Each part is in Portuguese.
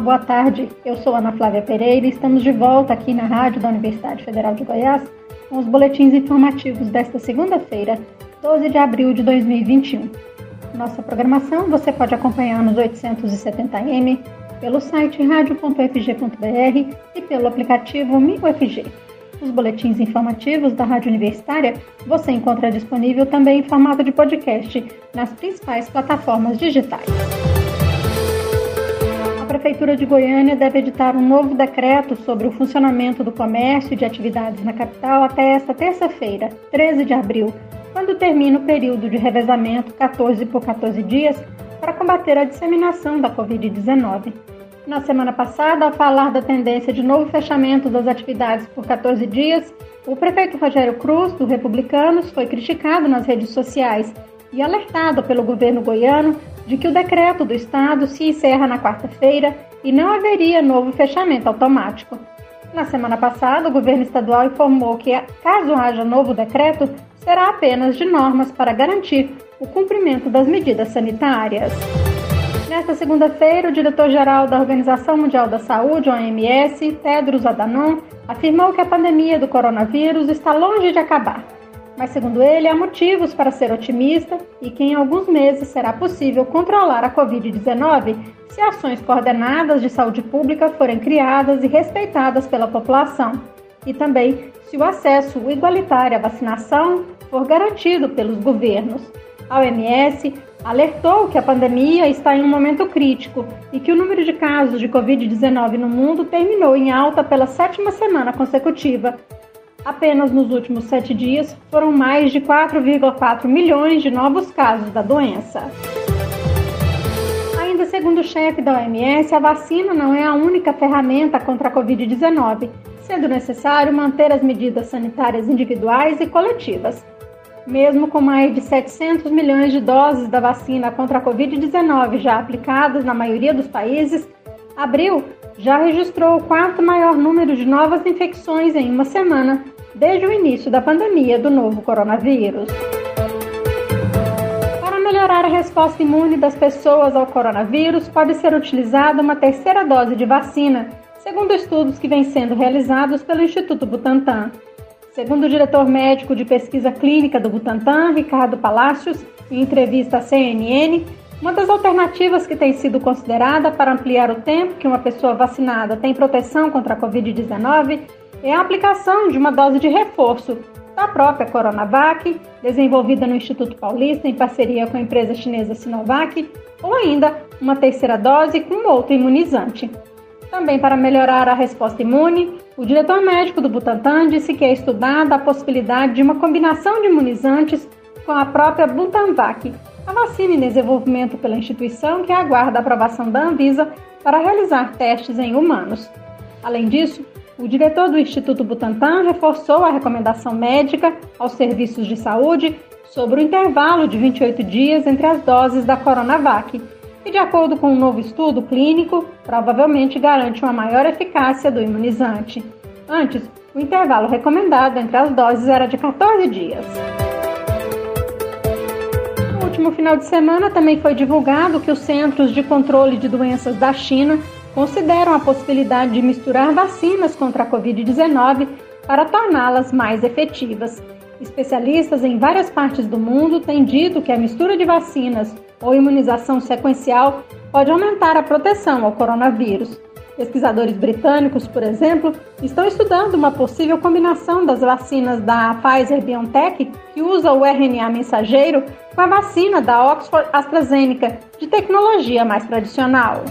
boa tarde. Eu sou Ana Flávia Pereira e estamos de volta aqui na Rádio da Universidade Federal de Goiás com os boletins informativos desta segunda-feira, 12 de abril de 2021. Nossa programação você pode acompanhar nos 870m, pelo site radio.fg.br e pelo aplicativo MinUFG. Os boletins informativos da Rádio Universitária você encontra disponível também em formato de podcast nas principais plataformas digitais. Prefeitura de Goiânia deve editar um novo decreto sobre o funcionamento do comércio e de atividades na capital até esta terça-feira, 13 de abril, quando termina o período de revezamento 14 por 14 dias para combater a disseminação da Covid-19. Na semana passada, ao falar da tendência de novo fechamento das atividades por 14 dias, o prefeito Rogério Cruz, do Republicanos, foi criticado nas redes sociais e alertado pelo governo goiano de que o decreto do Estado se encerra na quarta-feira e não haveria novo fechamento automático. Na semana passada, o governo estadual informou que, caso haja novo decreto, será apenas de normas para garantir o cumprimento das medidas sanitárias. Nesta segunda-feira, o diretor-geral da Organização Mundial da Saúde, OMS, Tedros Adhanom, afirmou que a pandemia do coronavírus está longe de acabar. Mas, segundo ele, há motivos para ser otimista e que em alguns meses será possível controlar a Covid-19 se ações coordenadas de saúde pública forem criadas e respeitadas pela população. E também se o acesso igualitário à vacinação for garantido pelos governos. A OMS alertou que a pandemia está em um momento crítico e que o número de casos de Covid-19 no mundo terminou em alta pela sétima semana consecutiva. Apenas nos últimos sete dias foram mais de 4,4 milhões de novos casos da doença. Ainda segundo o chefe da OMS, a vacina não é a única ferramenta contra a Covid-19, sendo necessário manter as medidas sanitárias individuais e coletivas. Mesmo com mais de 700 milhões de doses da vacina contra a Covid-19 já aplicadas na maioria dos países, abril já registrou o quarto maior número de novas infecções em uma semana desde o início da pandemia do novo coronavírus. Para melhorar a resposta imune das pessoas ao coronavírus, pode ser utilizada uma terceira dose de vacina, segundo estudos que vêm sendo realizados pelo Instituto Butantan. Segundo o diretor médico de pesquisa clínica do Butantan, Ricardo Palácios, em entrevista à CNN, uma das alternativas que tem sido considerada para ampliar o tempo que uma pessoa vacinada tem proteção contra a Covid-19 é a aplicação de uma dose de reforço da própria Coronavac, desenvolvida no Instituto Paulista em parceria com a empresa chinesa Sinovac, ou ainda uma terceira dose com outro imunizante. Também para melhorar a resposta imune, o diretor médico do Butantan disse que é estudada a possibilidade de uma combinação de imunizantes com a própria Butanvac, a vacina em desenvolvimento pela instituição que aguarda a aprovação da Anvisa para realizar testes em humanos. Além disso, o diretor do Instituto Butantan reforçou a recomendação médica aos serviços de saúde sobre o intervalo de 28 dias entre as doses da Coronavac e, de acordo com um novo estudo clínico, provavelmente garante uma maior eficácia do imunizante. Antes, o intervalo recomendado entre as doses era de 14 dias. Último final de semana também foi divulgado que os Centros de Controle de Doenças da China consideram a possibilidade de misturar vacinas contra a Covid-19 para torná-las mais efetivas. Especialistas em várias partes do mundo têm dito que a mistura de vacinas ou imunização sequencial pode aumentar a proteção ao coronavírus. Pesquisadores britânicos, por exemplo, estão estudando uma possível combinação das vacinas da Pfizer BioNTech, que usa o RNA mensageiro, com a vacina da Oxford AstraZeneca, de tecnologia mais tradicional.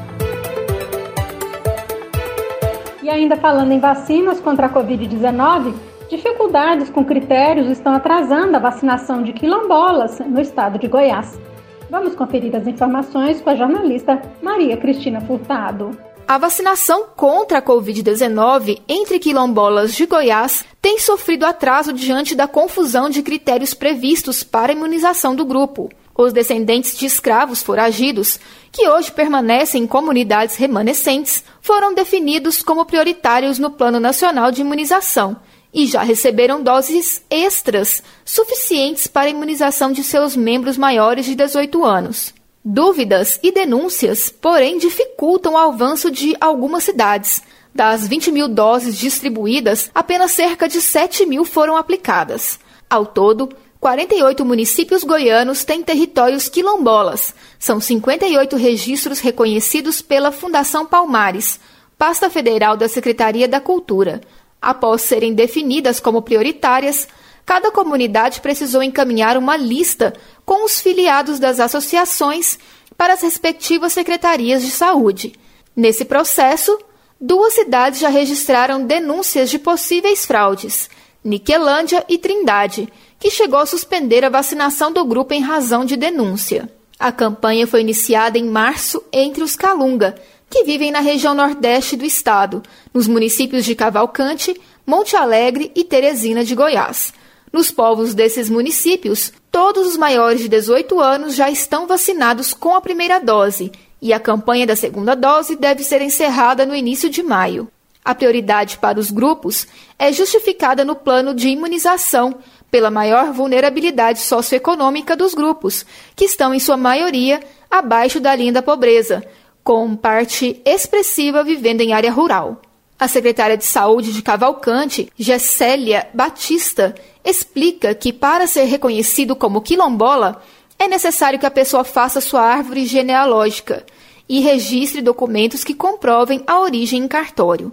E ainda falando em vacinas contra a Covid-19, dificuldades com critérios estão atrasando a vacinação de quilombolas no estado de Goiás. Vamos conferir as informações com a jornalista Maria Cristina Furtado. A vacinação contra a Covid-19 entre quilombolas de Goiás tem sofrido atraso diante da confusão de critérios previstos para a imunização do grupo. Os descendentes de escravos foragidos, que hoje permanecem em comunidades remanescentes, foram definidos como prioritários no Plano Nacional de Imunização e já receberam doses extras suficientes para a imunização de seus membros maiores de 18 anos. Dúvidas e denúncias, porém, dificultam o avanço de algumas cidades. Das 20 mil doses distribuídas, apenas cerca de 7 mil foram aplicadas. Ao todo, 48 municípios goianos têm territórios quilombolas. São 58 registros reconhecidos pela Fundação Palmares, pasta federal da Secretaria da Cultura. Após serem definidas como prioritárias, cada comunidade precisou encaminhar uma lista com os filiados das associações para as respectivas secretarias de saúde. Nesse processo, duas cidades já registraram denúncias de possíveis fraudes: Niquelândia e Trindade que chegou a suspender a vacinação do grupo em razão de denúncia. A campanha foi iniciada em março entre os Calunga, que vivem na região nordeste do estado, nos municípios de Cavalcante, Monte Alegre e Teresina de Goiás. Nos povos desses municípios, todos os maiores de 18 anos já estão vacinados com a primeira dose e a campanha da segunda dose deve ser encerrada no início de maio. A prioridade para os grupos é justificada no plano de imunização pela maior vulnerabilidade socioeconômica dos grupos, que estão, em sua maioria, abaixo da linha da pobreza, com parte expressiva vivendo em área rural. A secretária de Saúde de Cavalcante, Gessélia Batista, explica que para ser reconhecido como quilombola, é necessário que a pessoa faça sua árvore genealógica e registre documentos que comprovem a origem em cartório.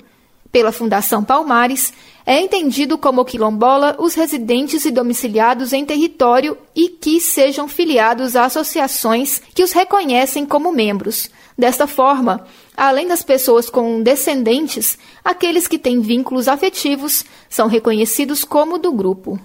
Pela Fundação Palmares, é entendido como quilombola os residentes e domiciliados em território e que sejam filiados a associações que os reconhecem como membros. Desta forma, além das pessoas com descendentes, aqueles que têm vínculos afetivos são reconhecidos como do grupo.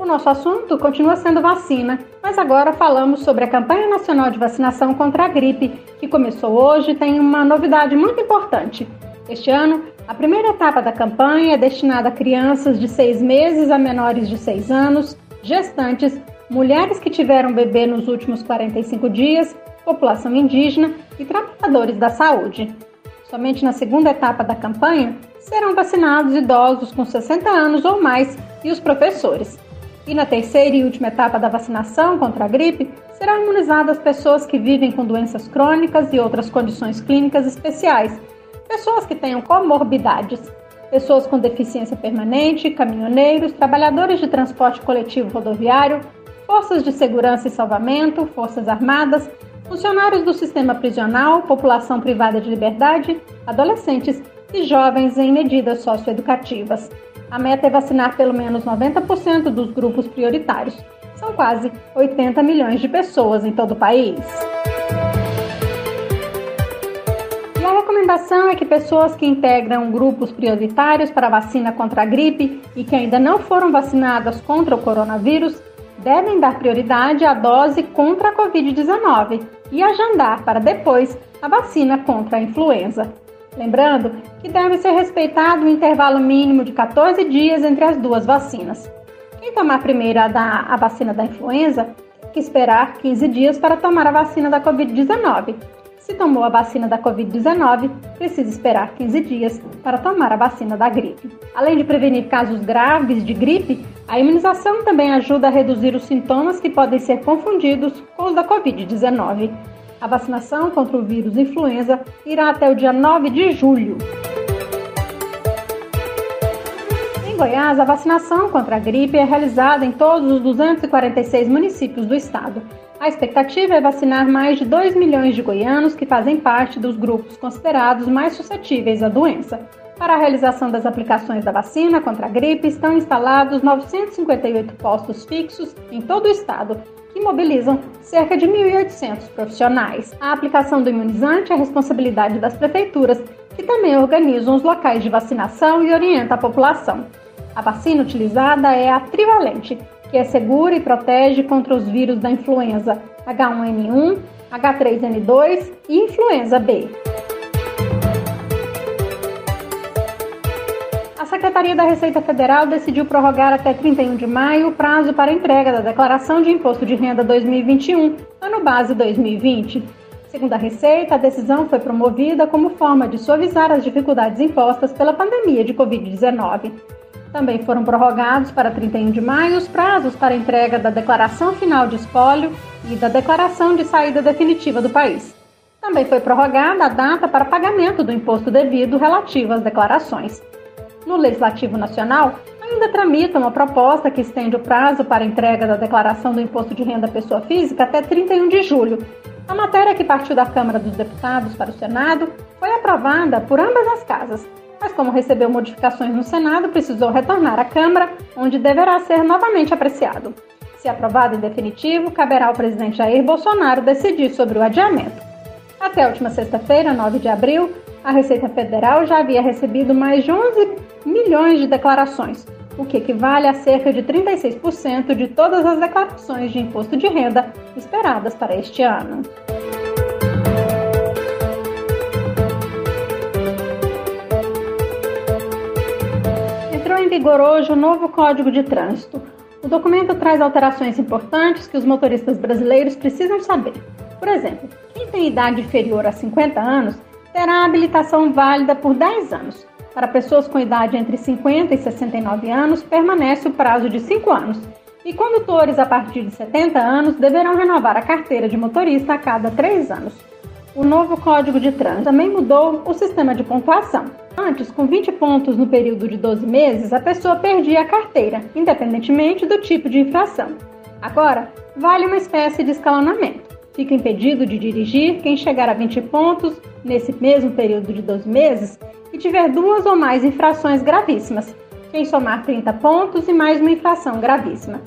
O nosso assunto continua sendo vacina, mas agora falamos sobre a campanha nacional de vacinação contra a gripe, que começou hoje e tem uma novidade muito importante. Este ano, a primeira etapa da campanha é destinada a crianças de seis meses a menores de seis anos, gestantes, mulheres que tiveram bebê nos últimos 45 dias, população indígena e trabalhadores da saúde. Somente na segunda etapa da campanha serão vacinados idosos com 60 anos ou mais e os professores. E na terceira e última etapa da vacinação contra a gripe, serão imunizadas pessoas que vivem com doenças crônicas e outras condições clínicas especiais pessoas que tenham comorbidades, pessoas com deficiência permanente, caminhoneiros, trabalhadores de transporte coletivo rodoviário, forças de segurança e salvamento, forças armadas, funcionários do sistema prisional, população privada de liberdade, adolescentes e jovens em medidas socioeducativas. A meta é vacinar pelo menos 90% dos grupos prioritários. São quase 80 milhões de pessoas em todo o país. recomendação é que pessoas que integram grupos prioritários para vacina contra a gripe e que ainda não foram vacinadas contra o coronavírus devem dar prioridade à dose contra a Covid-19 e agendar para depois a vacina contra a influenza. Lembrando que deve ser respeitado o intervalo mínimo de 14 dias entre as duas vacinas. Quem tomar primeiro a, da, a vacina da influenza que esperar 15 dias para tomar a vacina da Covid-19 se tomou a vacina da Covid-19, precisa esperar 15 dias para tomar a vacina da gripe. Além de prevenir casos graves de gripe, a imunização também ajuda a reduzir os sintomas que podem ser confundidos com os da Covid-19. A vacinação contra o vírus influenza irá até o dia 9 de julho. Em Goiás, a vacinação contra a gripe é realizada em todos os 246 municípios do estado. A expectativa é vacinar mais de 2 milhões de goianos que fazem parte dos grupos considerados mais suscetíveis à doença. Para a realização das aplicações da vacina contra a gripe, estão instalados 958 postos fixos em todo o estado, que mobilizam cerca de 1.800 profissionais. A aplicação do imunizante é responsabilidade das prefeituras, que também organizam os locais de vacinação e orientam a população. A vacina utilizada é a trivalente, que é segura e protege contra os vírus da influenza H1N1, H3N2 e influenza B. A Secretaria da Receita Federal decidiu prorrogar até 31 de maio o prazo para entrega da Declaração de Imposto de Renda 2021, ano base 2020. Segundo a Receita, a decisão foi promovida como forma de suavizar as dificuldades impostas pela pandemia de Covid-19. Também foram prorrogados para 31 de maio os prazos para entrega da declaração final de espólio e da declaração de saída definitiva do país. Também foi prorrogada a data para pagamento do imposto devido relativo às declarações. No Legislativo Nacional, ainda tramita uma proposta que estende o prazo para entrega da declaração do imposto de renda pessoa física até 31 de julho. A matéria que partiu da Câmara dos Deputados para o Senado foi aprovada por ambas as casas, mas como recebeu modificações no Senado, precisou retornar à Câmara, onde deverá ser novamente apreciado. Se aprovado em definitivo, caberá ao presidente Jair Bolsonaro decidir sobre o adiamento. Até a última sexta-feira, 9 de abril, a Receita Federal já havia recebido mais de 11 milhões de declarações, o que equivale a cerca de 36% de todas as declarações de imposto de renda esperadas para este ano. Vigor hoje o novo Código de Trânsito. O documento traz alterações importantes que os motoristas brasileiros precisam saber. Por exemplo, quem tem idade inferior a 50 anos terá habilitação válida por 10 anos, para pessoas com idade entre 50 e 69 anos, permanece o prazo de 5 anos. E condutores a partir de 70 anos deverão renovar a carteira de motorista a cada 3 anos. O novo Código de Trânsito também mudou o sistema de pontuação. Antes, com 20 pontos no período de 12 meses, a pessoa perdia a carteira, independentemente do tipo de infração. Agora, vale uma espécie de escalonamento. Fica impedido de dirigir quem chegar a 20 pontos nesse mesmo período de 12 meses e tiver duas ou mais infrações gravíssimas, quem somar 30 pontos e mais uma infração gravíssima.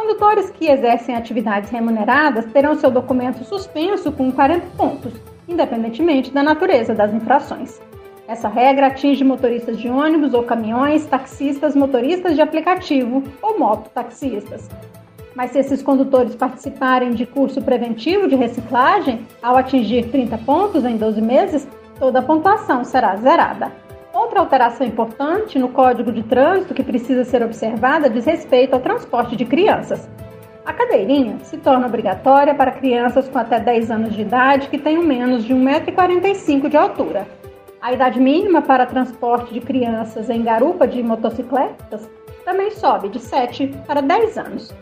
Condutores que exercem atividades remuneradas terão seu documento suspenso com 40 pontos, independentemente da natureza das infrações. Essa regra atinge motoristas de ônibus ou caminhões, taxistas, motoristas de aplicativo ou mototaxistas. Mas se esses condutores participarem de curso preventivo de reciclagem, ao atingir 30 pontos em 12 meses, toda a pontuação será zerada. Outra alteração importante no Código de Trânsito que precisa ser observada diz respeito ao transporte de crianças. A cadeirinha se torna obrigatória para crianças com até 10 anos de idade que tenham menos de 1,45m de altura. A idade mínima para transporte de crianças em garupa de motocicletas também sobe de 7 para 10 anos.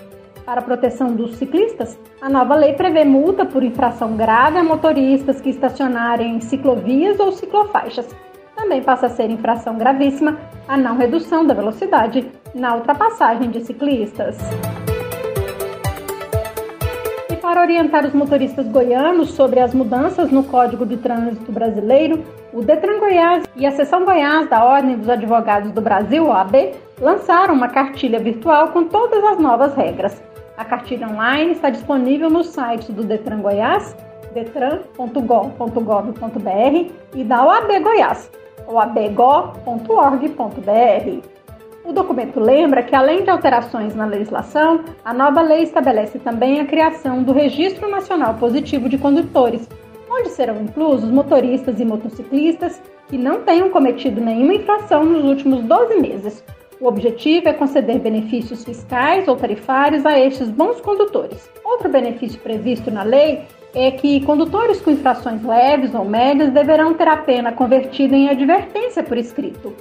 Para a proteção dos ciclistas, a nova lei prevê multa por infração grave a motoristas que estacionarem em ciclovias ou ciclofaixas. Também passa a ser infração gravíssima a não redução da velocidade na ultrapassagem de ciclistas. E para orientar os motoristas goianos sobre as mudanças no Código de Trânsito Brasileiro, o Detran Goiás e a Seção Goiás da Ordem dos Advogados do Brasil, OAB, lançaram uma cartilha virtual com todas as novas regras. A cartilha online está disponível no site do Detran Goiás, detran.gov.br e da OAB Goiás, oabgo.org.br. O documento lembra que, além de alterações na legislação, a nova lei estabelece também a criação do Registro Nacional Positivo de Condutores, onde serão inclusos motoristas e motociclistas que não tenham cometido nenhuma infração nos últimos 12 meses, o objetivo é conceder benefícios fiscais ou tarifários a estes bons condutores. Outro benefício previsto na lei é que condutores com infrações leves ou médias deverão ter a pena convertida em advertência por escrito.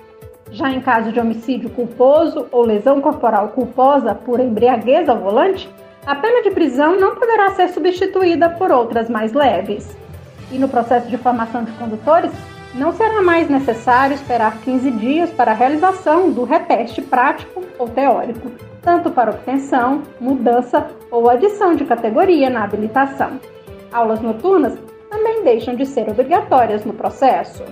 Já em caso de homicídio culposo ou lesão corporal culposa por embriaguez ao volante, a pena de prisão não poderá ser substituída por outras mais leves. E no processo de formação de condutores, não será mais necessário esperar 15 dias para a realização do reteste prático ou teórico, tanto para obtenção, mudança ou adição de categoria na habilitação. Aulas noturnas também deixam de ser obrigatórias no processo.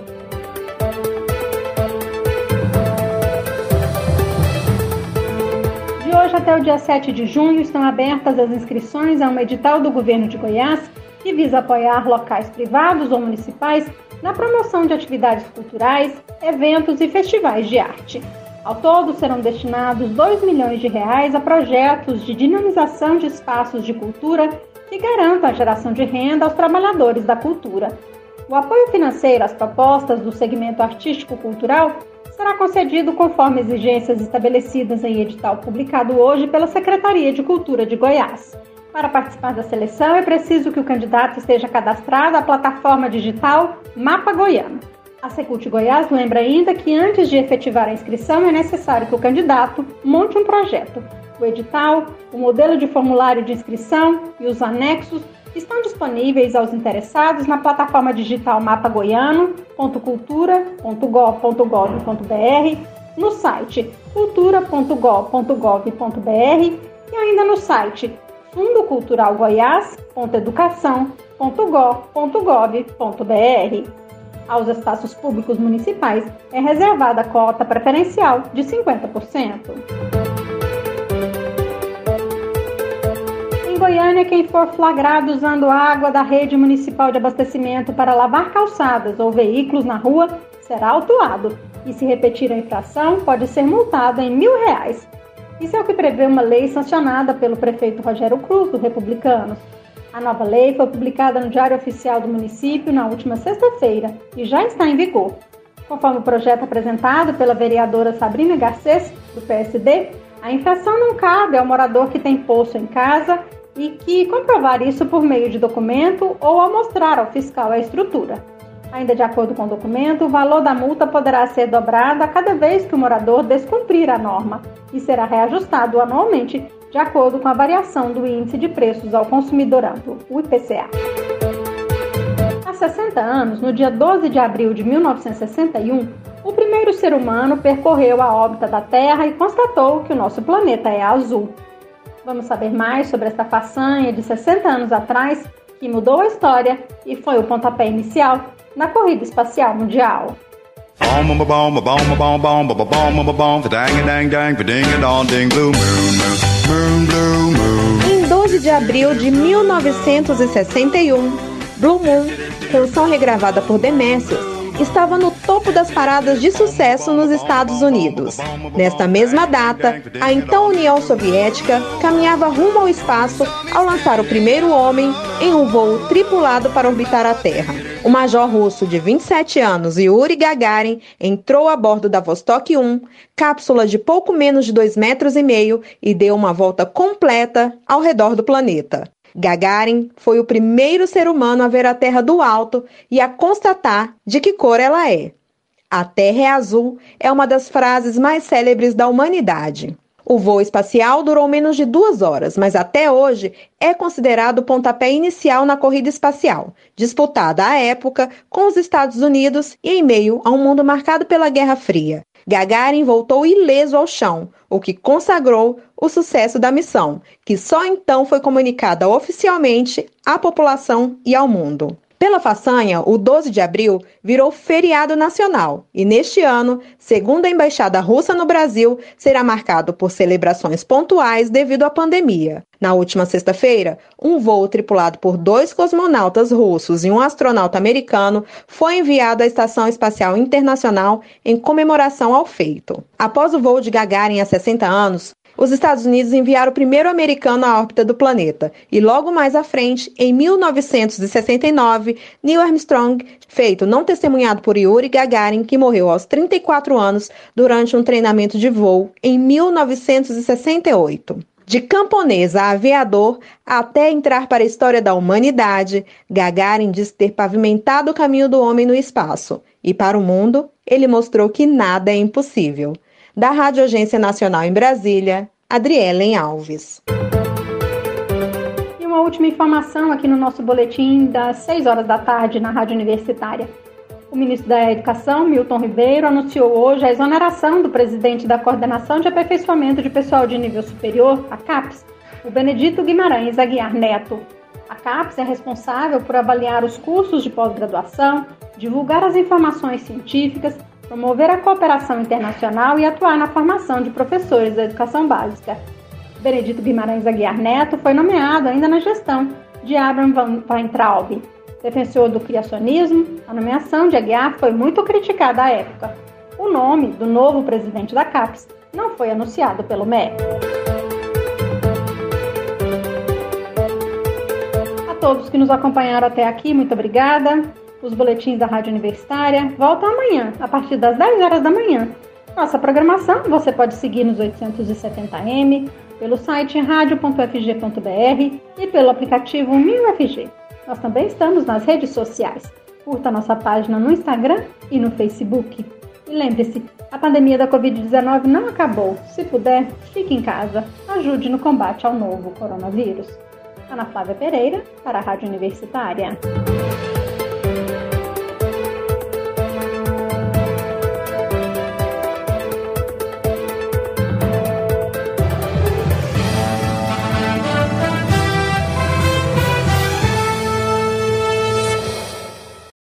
De hoje até o dia 7 de junho estão abertas as inscrições a um edital do governo de Goiás que visa apoiar locais privados ou municipais na promoção de atividades culturais, eventos e festivais de arte. Ao todo, serão destinados 2 milhões de reais a projetos de dinamização de espaços de cultura que garantam a geração de renda aos trabalhadores da cultura. O apoio financeiro às propostas do segmento artístico-cultural será concedido conforme exigências estabelecidas em edital publicado hoje pela Secretaria de Cultura de Goiás. Para participar da seleção, é preciso que o candidato esteja cadastrado à plataforma digital Mapa Goiano. A Secult Goiás lembra ainda que antes de efetivar a inscrição é necessário que o candidato monte um projeto. O edital, o modelo de formulário de inscrição e os anexos estão disponíveis aos interessados na plataforma digital mapagoiano.cultura.gov.br, no site cultura.gov.br e ainda no site fundoculturalgoiás.educação.gov.br. Aos espaços públicos municipais é reservada a cota preferencial de 50%. Em Goiânia, quem for flagrado usando água da rede municipal de abastecimento para lavar calçadas ou veículos na rua será autuado e, se repetir a infração, pode ser multado em mil reais. Isso é o que prevê uma lei sancionada pelo prefeito Rogério Cruz, do Republicanos. A nova lei foi publicada no Diário Oficial do município na última sexta-feira e já está em vigor. Conforme o projeto apresentado pela vereadora Sabrina Garcês, do PSD, a infração não cabe ao morador que tem poço em casa e que comprovar isso por meio de documento ou ao mostrar ao fiscal a estrutura. Ainda de acordo com o documento, o valor da multa poderá ser dobrado a cada vez que o morador descumprir a norma e será reajustado anualmente de acordo com a variação do índice de preços ao consumidor amplo, o IPCA. Há 60 anos, no dia 12 de abril de 1961, o primeiro ser humano percorreu a órbita da Terra e constatou que o nosso planeta é azul. Vamos saber mais sobre esta façanha de 60 anos atrás que mudou a história e foi o pontapé inicial na corrida espacial mundial. Em 12 de abril de 1961, Blue Moon, canção regravada por Demécios, estava no topo das paradas de sucesso nos Estados Unidos. Nesta mesma data, a então União Soviética caminhava rumo ao espaço ao lançar o primeiro homem em um voo tripulado para orbitar a Terra. O major russo de 27 anos, Yuri Gagarin, entrou a bordo da Vostok 1, cápsula de pouco menos de 2 metros e meio, e deu uma volta completa ao redor do planeta. Gagarin foi o primeiro ser humano a ver a Terra do alto e a constatar de que cor ela é. A Terra é azul é uma das frases mais célebres da humanidade. O voo espacial durou menos de duas horas, mas até hoje é considerado o pontapé inicial na corrida espacial, disputada à época com os Estados Unidos e em meio a um mundo marcado pela Guerra Fria. Gagarin voltou ileso ao chão, o que consagrou o sucesso da missão, que só então foi comunicada oficialmente à população e ao mundo. Pela façanha, o 12 de abril virou feriado nacional e, neste ano, segundo a Embaixada Russa no Brasil, será marcado por celebrações pontuais devido à pandemia. Na última sexta-feira, um voo tripulado por dois cosmonautas russos e um astronauta americano foi enviado à Estação Espacial Internacional em comemoração ao feito. Após o voo de Gagarin há 60 anos, os Estados Unidos enviaram o primeiro americano à órbita do planeta. E logo mais à frente, em 1969, Neil Armstrong, feito não testemunhado por Yuri Gagarin, que morreu aos 34 anos durante um treinamento de voo em 1968. De camponês a aviador, até entrar para a história da humanidade, Gagarin diz ter pavimentado o caminho do homem no espaço. E para o mundo, ele mostrou que nada é impossível da Rádio Agência Nacional em Brasília, Adrielen Alves. E uma última informação aqui no nosso boletim das 6 horas da tarde na Rádio Universitária. O ministro da Educação, Milton Ribeiro, anunciou hoje a exoneração do presidente da Coordenação de Aperfeiçoamento de Pessoal de Nível Superior, a CAPES, o Benedito Guimarães Aguiar Neto. A CAPES é responsável por avaliar os cursos de pós-graduação, divulgar as informações científicas promover a cooperação internacional e atuar na formação de professores da educação básica. Benedito Guimarães Aguiar Neto foi nomeado ainda na gestão de Abraham Van Weintraub. Defensor do criacionismo, a nomeação de Aguiar foi muito criticada à época. O nome do novo presidente da CAPES não foi anunciado pelo MEC. A todos que nos acompanharam até aqui, muito obrigada os boletins da Rádio Universitária voltam amanhã, a partir das 10 horas da manhã. Nossa programação você pode seguir nos 870m, pelo site radio.fg.br e pelo aplicativo MinUFG. Nós também estamos nas redes sociais. Curta nossa página no Instagram e no Facebook. E lembre-se, a pandemia da Covid-19 não acabou. Se puder, fique em casa. Ajude no combate ao novo coronavírus. Ana Flávia Pereira, para a Rádio Universitária.